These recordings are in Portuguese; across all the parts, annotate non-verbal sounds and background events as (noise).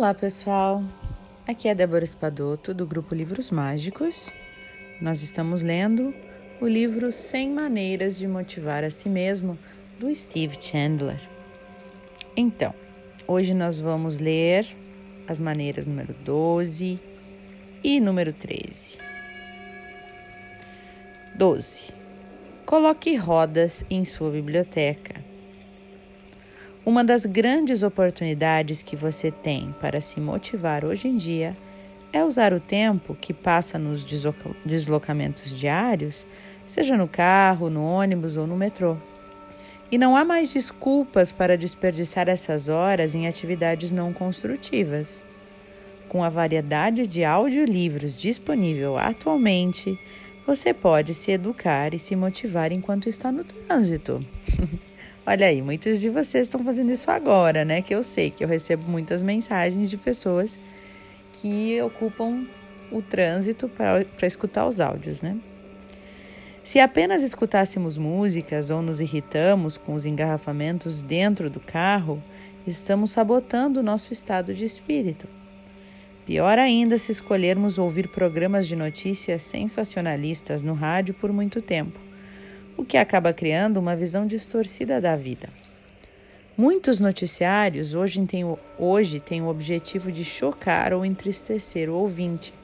Olá, pessoal. Aqui é Débora Espadoto do grupo Livros Mágicos. Nós estamos lendo o livro 100 Maneiras de Motivar a Si Mesmo do Steve Chandler. Então, hoje nós vamos ler as maneiras número 12 e número 13. 12. Coloque rodas em sua biblioteca. Uma das grandes oportunidades que você tem para se motivar hoje em dia é usar o tempo que passa nos deslocamentos diários, seja no carro, no ônibus ou no metrô. E não há mais desculpas para desperdiçar essas horas em atividades não construtivas. Com a variedade de audiolivros disponível atualmente, você pode se educar e se motivar enquanto está no trânsito. (laughs) Olha aí, muitos de vocês estão fazendo isso agora, né? Que eu sei que eu recebo muitas mensagens de pessoas que ocupam o trânsito para escutar os áudios, né? Se apenas escutássemos músicas ou nos irritamos com os engarrafamentos dentro do carro, estamos sabotando o nosso estado de espírito. Pior ainda se escolhermos ouvir programas de notícias sensacionalistas no rádio por muito tempo o que acaba criando uma visão distorcida da vida. Muitos noticiários hoje têm, hoje têm o objetivo de chocar ou entristecer o ouvinte.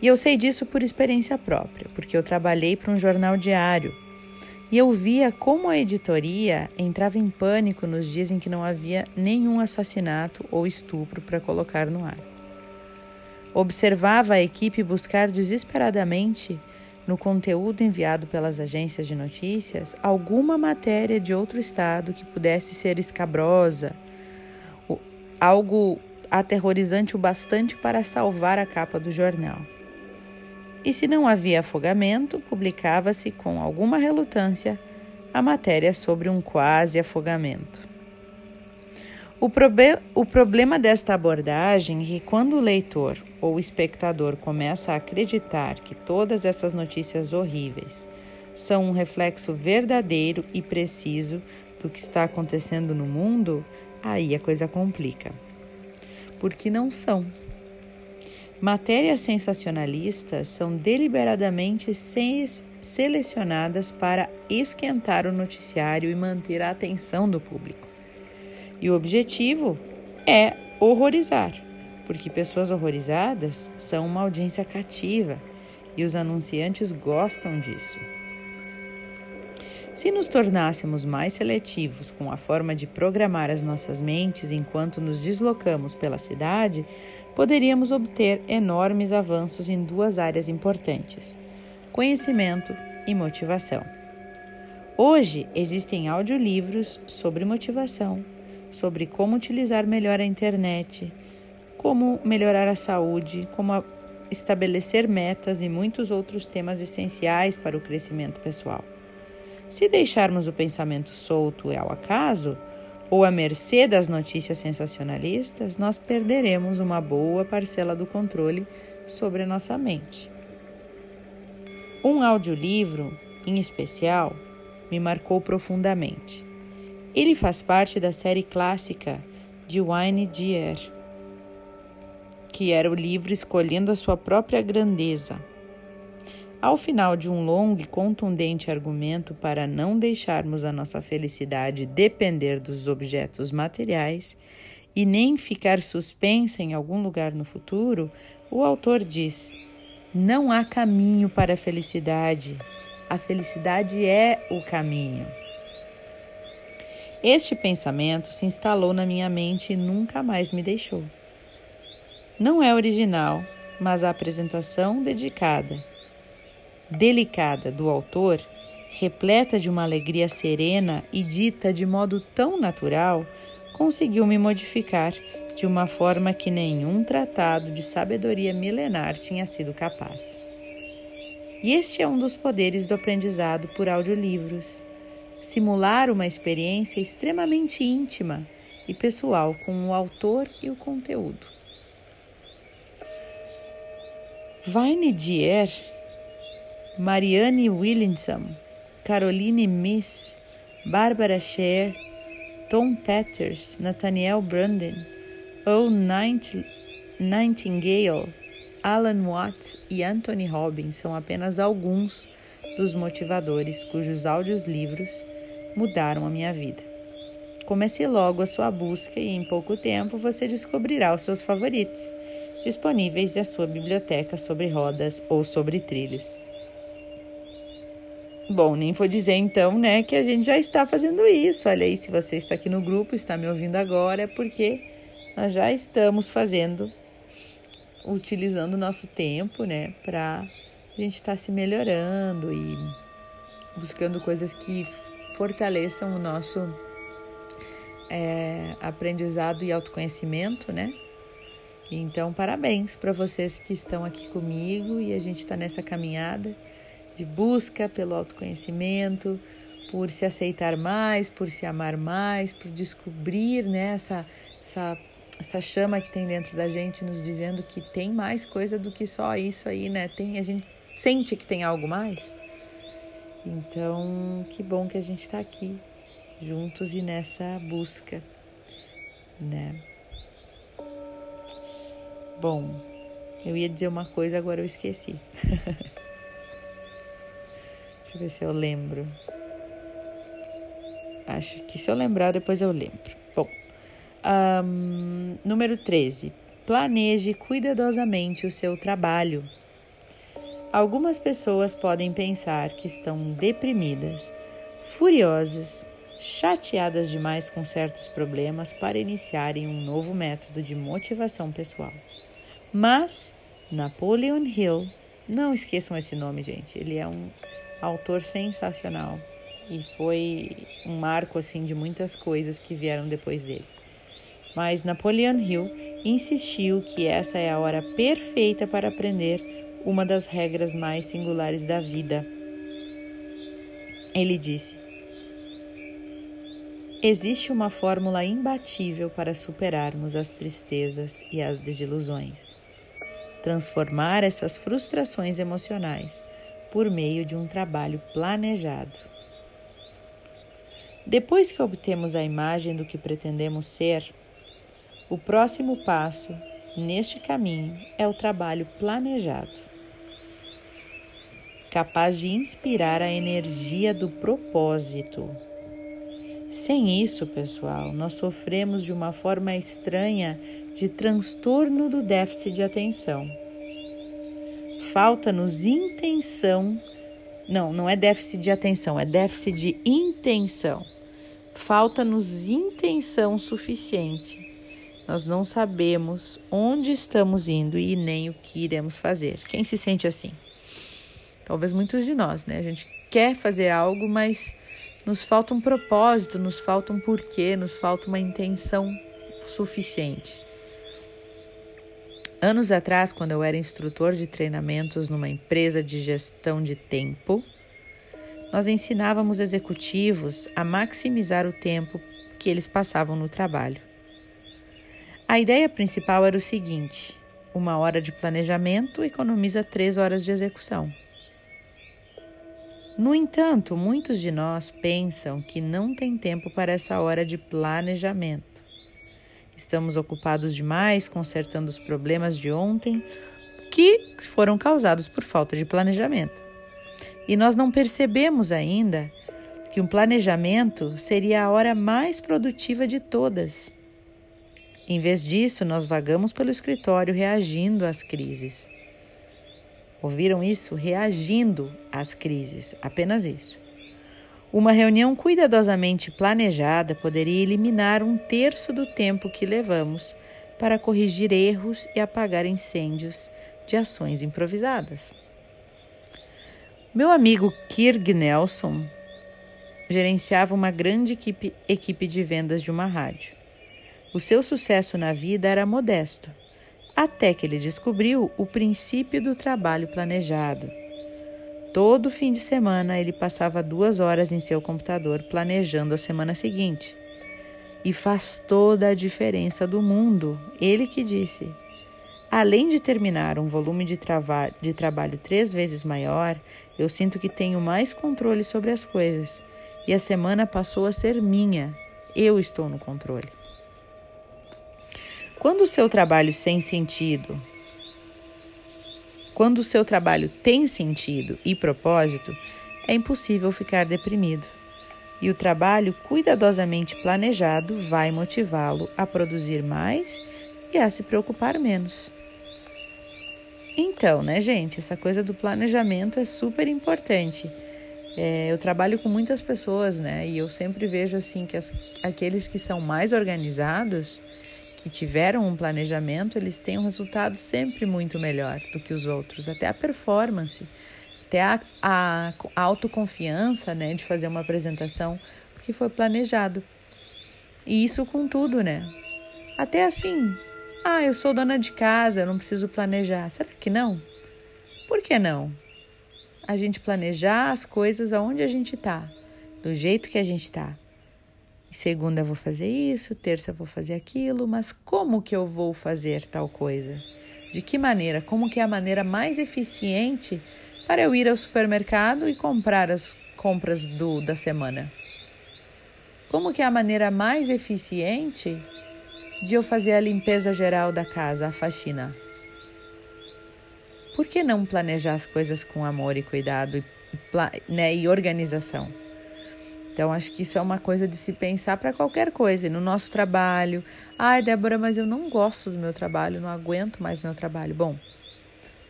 E eu sei disso por experiência própria, porque eu trabalhei para um jornal diário e eu via como a editoria entrava em pânico nos dias em que não havia nenhum assassinato ou estupro para colocar no ar. Observava a equipe buscar desesperadamente no conteúdo enviado pelas agências de notícias alguma matéria de outro estado que pudesse ser escabrosa, algo aterrorizante o bastante para salvar a capa do jornal. E se não havia afogamento, publicava-se com alguma relutância a matéria sobre um quase afogamento. O, probe o problema desta abordagem é que quando o leitor ou o espectador começa a acreditar que todas essas notícias horríveis são um reflexo verdadeiro e preciso do que está acontecendo no mundo, aí a coisa complica. Porque não são. Matérias sensacionalistas são deliberadamente selecionadas para esquentar o noticiário e manter a atenção do público. E o objetivo é horrorizar, porque pessoas horrorizadas são uma audiência cativa e os anunciantes gostam disso. Se nos tornássemos mais seletivos com a forma de programar as nossas mentes enquanto nos deslocamos pela cidade, poderíamos obter enormes avanços em duas áreas importantes: conhecimento e motivação. Hoje existem audiolivros sobre motivação sobre como utilizar melhor a internet, como melhorar a saúde, como estabelecer metas e muitos outros temas essenciais para o crescimento pessoal. Se deixarmos o pensamento solto e ao acaso, ou à mercê das notícias sensacionalistas, nós perderemos uma boa parcela do controle sobre a nossa mente. Um audiolivro, em especial, me marcou profundamente. Ele faz parte da série clássica de Wayne Dyer, que era o livro Escolhendo a Sua Própria Grandeza. Ao final de um longo e contundente argumento para não deixarmos a nossa felicidade depender dos objetos materiais e nem ficar suspensa em algum lugar no futuro, o autor diz: Não há caminho para a felicidade. A felicidade é o caminho. Este pensamento se instalou na minha mente e nunca mais me deixou. Não é original, mas a apresentação dedicada, delicada do autor, repleta de uma alegria serena e dita de modo tão natural, conseguiu me modificar de uma forma que nenhum tratado de sabedoria milenar tinha sido capaz. E este é um dos poderes do aprendizado por audiolivros simular uma experiência extremamente íntima e pessoal com o autor e o conteúdo. Vine Dier, Marianne Williamson, Caroline Miss, Barbara Scher, Tom Peters, Nathaniel Branden, O. Nightingale, Alan Watts e Anthony Robbins são apenas alguns dos motivadores cujos áudios livros mudaram a minha vida. Comece logo a sua busca e em pouco tempo você descobrirá os seus favoritos, disponíveis em sua biblioteca sobre rodas ou sobre trilhos. Bom, nem vou dizer então, né, que a gente já está fazendo isso. Olha aí, se você está aqui no grupo, está me ouvindo agora, é porque nós já estamos fazendo, utilizando o nosso tempo, né, para a gente estar tá se melhorando e buscando coisas que fortaleçam o nosso é, aprendizado e autoconhecimento, né? Então, parabéns para vocês que estão aqui comigo e a gente está nessa caminhada de busca pelo autoconhecimento, por se aceitar mais, por se amar mais, por descobrir né, essa, essa, essa chama que tem dentro da gente nos dizendo que tem mais coisa do que só isso aí, né? Tem, a gente sente que tem algo mais. Então, que bom que a gente está aqui juntos e nessa busca, né? Bom, eu ia dizer uma coisa, agora eu esqueci. (laughs) Deixa eu ver se eu lembro. Acho que se eu lembrar, depois eu lembro. Bom, um, número 13. Planeje cuidadosamente o seu trabalho. Algumas pessoas podem pensar que estão deprimidas, furiosas, chateadas demais com certos problemas para iniciarem um novo método de motivação pessoal. Mas Napoleon Hill, não esqueçam esse nome, gente, ele é um autor sensacional e foi um marco assim de muitas coisas que vieram depois dele. Mas Napoleon Hill insistiu que essa é a hora perfeita para aprender uma das regras mais singulares da vida. Ele disse: Existe uma fórmula imbatível para superarmos as tristezas e as desilusões. Transformar essas frustrações emocionais por meio de um trabalho planejado. Depois que obtemos a imagem do que pretendemos ser, o próximo passo neste caminho é o trabalho planejado capaz de inspirar a energia do propósito. Sem isso, pessoal, nós sofremos de uma forma estranha de transtorno do déficit de atenção. Falta-nos intenção. Não, não é déficit de atenção, é déficit de intenção. Falta-nos intenção suficiente. Nós não sabemos onde estamos indo e nem o que iremos fazer. Quem se sente assim? Talvez muitos de nós, né? A gente quer fazer algo, mas nos falta um propósito, nos falta um porquê, nos falta uma intenção suficiente. Anos atrás, quando eu era instrutor de treinamentos numa empresa de gestão de tempo, nós ensinávamos executivos a maximizar o tempo que eles passavam no trabalho. A ideia principal era o seguinte: uma hora de planejamento economiza três horas de execução. No entanto, muitos de nós pensam que não tem tempo para essa hora de planejamento. Estamos ocupados demais consertando os problemas de ontem que foram causados por falta de planejamento. E nós não percebemos ainda que um planejamento seria a hora mais produtiva de todas. Em vez disso, nós vagamos pelo escritório reagindo às crises. Ouviram isso? Reagindo às crises, apenas isso. Uma reunião cuidadosamente planejada poderia eliminar um terço do tempo que levamos para corrigir erros e apagar incêndios de ações improvisadas. Meu amigo Kirk Nelson gerenciava uma grande equipe, equipe de vendas de uma rádio. O seu sucesso na vida era modesto até que ele descobriu o princípio do trabalho planejado. Todo fim de semana ele passava duas horas em seu computador planejando a semana seguinte. E faz toda a diferença do mundo, ele que disse. Além de terminar um volume de, trava de trabalho três vezes maior, eu sinto que tenho mais controle sobre as coisas e a semana passou a ser minha. Eu estou no controle. Quando o seu trabalho sem sentido, quando o seu trabalho tem sentido e propósito, é impossível ficar deprimido. E o trabalho cuidadosamente planejado vai motivá-lo a produzir mais e a se preocupar menos. Então, né, gente, essa coisa do planejamento é super importante. É, eu trabalho com muitas pessoas, né, e eu sempre vejo assim que as, aqueles que são mais organizados, que tiveram um planejamento, eles têm um resultado sempre muito melhor do que os outros, até a performance, até a, a, autoconfiança, né, de fazer uma apresentação, porque foi planejado. E isso com tudo, né? Até assim, ah, eu sou dona de casa, eu não preciso planejar. Será que não? Por que não? A gente planejar as coisas aonde a gente está, do jeito que a gente está. Segunda vou fazer isso, terça vou fazer aquilo, mas como que eu vou fazer tal coisa? De que maneira? Como que é a maneira mais eficiente para eu ir ao supermercado e comprar as compras do da semana? Como que é a maneira mais eficiente de eu fazer a limpeza geral da casa, a faxina? Por que não planejar as coisas com amor e cuidado e, né, e organização? Então, acho que isso é uma coisa de se pensar para qualquer coisa. No nosso trabalho, ai, Débora, mas eu não gosto do meu trabalho, não aguento mais meu trabalho. Bom,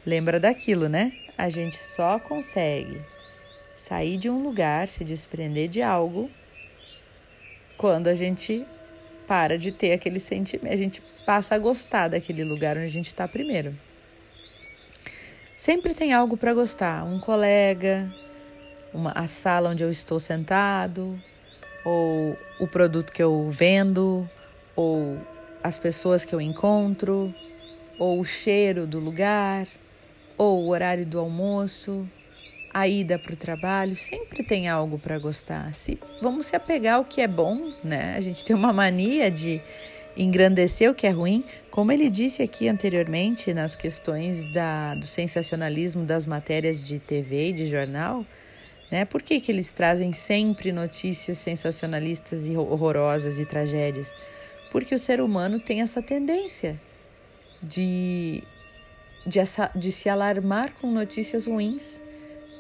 lembra daquilo, né? A gente só consegue sair de um lugar, se desprender de algo, quando a gente para de ter aquele sentimento, a gente passa a gostar daquele lugar onde a gente está primeiro. Sempre tem algo para gostar, um colega, uma, a sala onde eu estou sentado, ou o produto que eu vendo, ou as pessoas que eu encontro, ou o cheiro do lugar, ou o horário do almoço, a ida para o trabalho, sempre tem algo para gostar. Se, vamos se apegar ao que é bom, né? A gente tem uma mania de engrandecer o que é ruim, como ele disse aqui anteriormente nas questões da, do sensacionalismo das matérias de TV e de jornal. Né? Por que, que eles trazem sempre notícias sensacionalistas e horrorosas e tragédias? Porque o ser humano tem essa tendência de, de, essa, de se alarmar com notícias ruins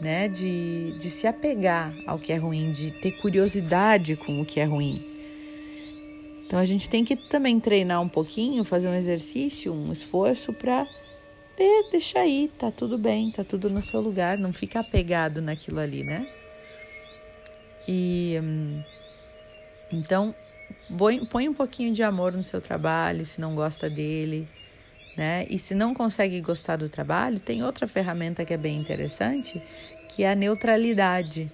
né? De, de se apegar ao que é ruim, de ter curiosidade com o que é ruim. Então a gente tem que também treinar um pouquinho, fazer um exercício, um esforço para de, deixar aí, tá tudo bem, tá tudo no seu lugar, não fica apegado naquilo ali, né? E hum, então põe um pouquinho de amor no seu trabalho, se não gosta dele, né? E se não consegue gostar do trabalho, tem outra ferramenta que é bem interessante, que é a neutralidade,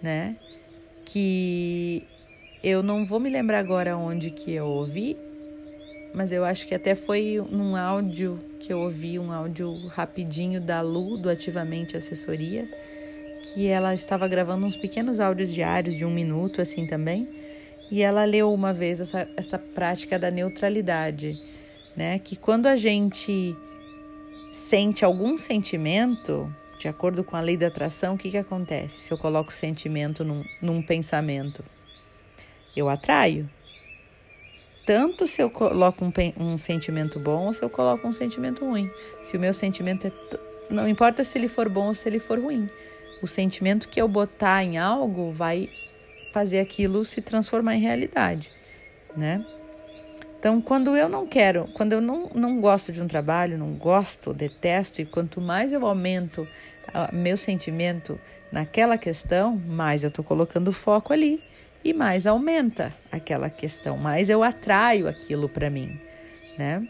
né? Que eu não vou me lembrar agora onde que eu ouvi, mas eu acho que até foi num áudio que eu ouvi, um áudio rapidinho da Lu, do Ativamente Assessoria, que ela estava gravando uns pequenos áudios diários de um minuto, assim também, e ela leu uma vez essa, essa prática da neutralidade né? Que quando a gente sente algum sentimento, de acordo com a lei da atração, o que, que acontece se eu coloco sentimento num, num pensamento? Eu atraio. Tanto se eu coloco um, um sentimento bom ou se eu coloco um sentimento ruim. Se o meu sentimento é. Não importa se ele for bom ou se ele for ruim. O sentimento que eu botar em algo vai fazer aquilo se transformar em realidade, né? Então, quando eu não quero, quando eu não, não gosto de um trabalho, não gosto, detesto, e quanto mais eu aumento uh, meu sentimento naquela questão, mais eu estou colocando foco ali e mais aumenta aquela questão, mais eu atraio aquilo para mim, né?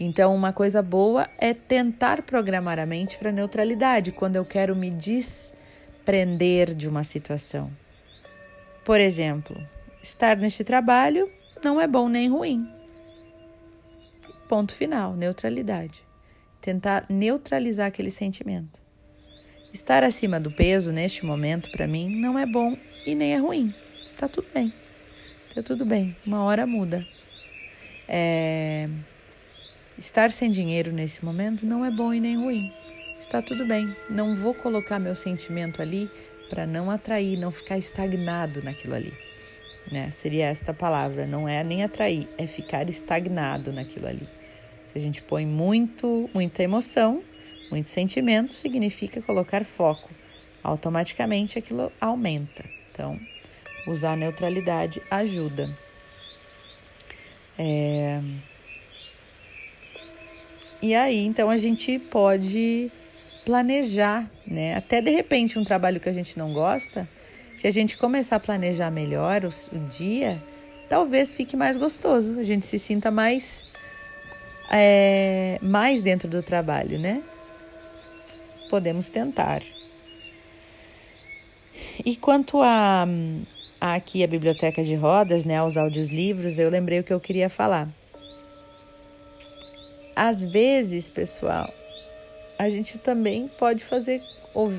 Então, uma coisa boa é tentar programar a mente para neutralidade quando eu quero me desprender de uma situação. Por exemplo, estar neste trabalho não é bom nem ruim. Ponto final, neutralidade. Tentar neutralizar aquele sentimento. Estar acima do peso neste momento para mim não é bom e nem é ruim. Tá tudo bem. Tá tudo bem. Uma hora muda. É... Estar sem dinheiro nesse momento não é bom e nem ruim. Está tudo bem. Não vou colocar meu sentimento ali para não atrair, não ficar estagnado naquilo ali né? Seria esta palavra, não é nem atrair, é ficar estagnado naquilo ali. Se a gente põe muito, muita emoção, muito sentimento, significa colocar foco. Automaticamente aquilo aumenta. Então, usar a neutralidade ajuda. É... E aí, então, a gente pode planejar, né? Até de repente um trabalho que a gente não gosta, se a gente começar a planejar melhor o, o dia, talvez fique mais gostoso, a gente se sinta mais é, mais dentro do trabalho, né? Podemos tentar. E quanto a, a aqui a biblioteca de rodas, né, aos audiolivros, eu lembrei o que eu queria falar. Às vezes, pessoal, a gente também pode fazer.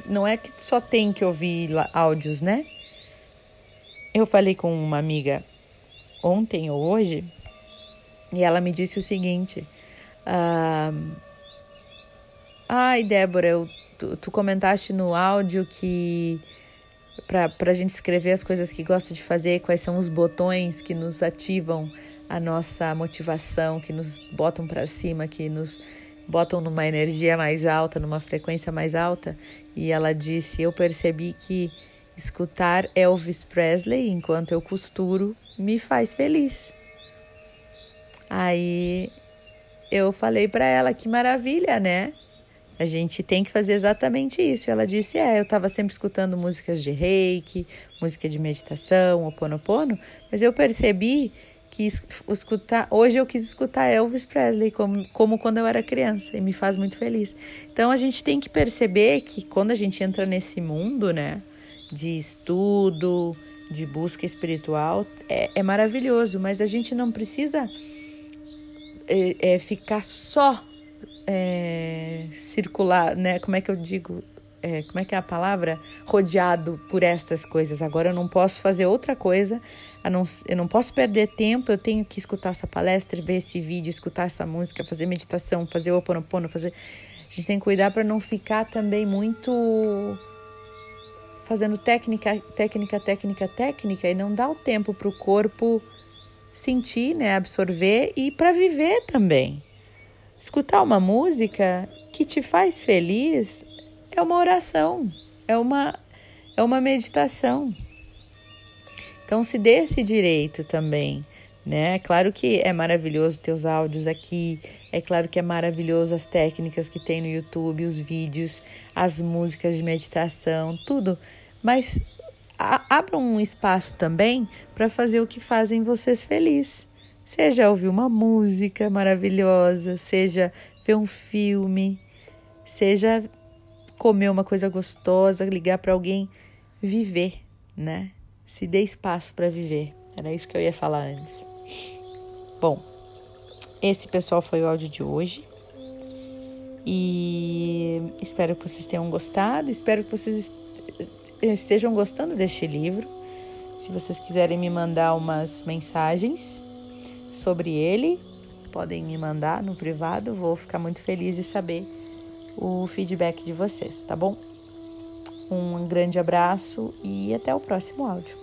Não é que só tem que ouvir áudios, né? Eu falei com uma amiga ontem ou hoje e ela me disse o seguinte: ah, Ai, Débora, eu, tu, tu comentaste no áudio que para a gente escrever as coisas que gosta de fazer, quais são os botões que nos ativam a nossa motivação, que nos botam para cima, que nos botam numa energia mais alta, numa frequência mais alta. E ela disse: Eu percebi que escutar Elvis Presley enquanto eu costuro me faz feliz. Aí eu falei para ela: Que maravilha, né? A gente tem que fazer exatamente isso. Ela disse: É, eu estava sempre escutando músicas de reiki, música de meditação, o ponopono, mas eu percebi quis escutar. Hoje eu quis escutar Elvis Presley como, como quando eu era criança e me faz muito feliz. Então a gente tem que perceber que quando a gente entra nesse mundo, né, de estudo, de busca espiritual, é, é maravilhoso, mas a gente não precisa é, é ficar só é, circular, né? Como é que eu digo? é, como é que é a palavra? Rodeado por estas coisas. Agora eu não posso fazer outra coisa, não, eu não posso perder tempo, eu tenho que escutar essa palestra, ver esse vídeo, escutar essa música, fazer meditação, fazer o oponopono, fazer. A gente tem que cuidar para não ficar também muito fazendo técnica, técnica, técnica, técnica e não dar o tempo para o corpo sentir, né, absorver e para viver também. Escutar uma música que te faz feliz é uma oração, é uma, é uma meditação. Então se dê esse direito também, né? É claro que é maravilhoso ter os áudios aqui, é claro que é maravilhoso as técnicas que tem no YouTube, os vídeos, as músicas de meditação, tudo, mas abra um espaço também para fazer o que fazem vocês felizes. Seja ouvir uma música maravilhosa, seja ver um filme, seja comer uma coisa gostosa, ligar para alguém, viver, né? Se dê espaço para viver. Era isso que eu ia falar antes. Bom, esse pessoal foi o áudio de hoje. E espero que vocês tenham gostado, espero que vocês estejam gostando deste livro. Se vocês quiserem me mandar umas mensagens sobre ele, podem me mandar no privado, vou ficar muito feliz de saber o feedback de vocês, tá bom? Um grande abraço e até o próximo áudio.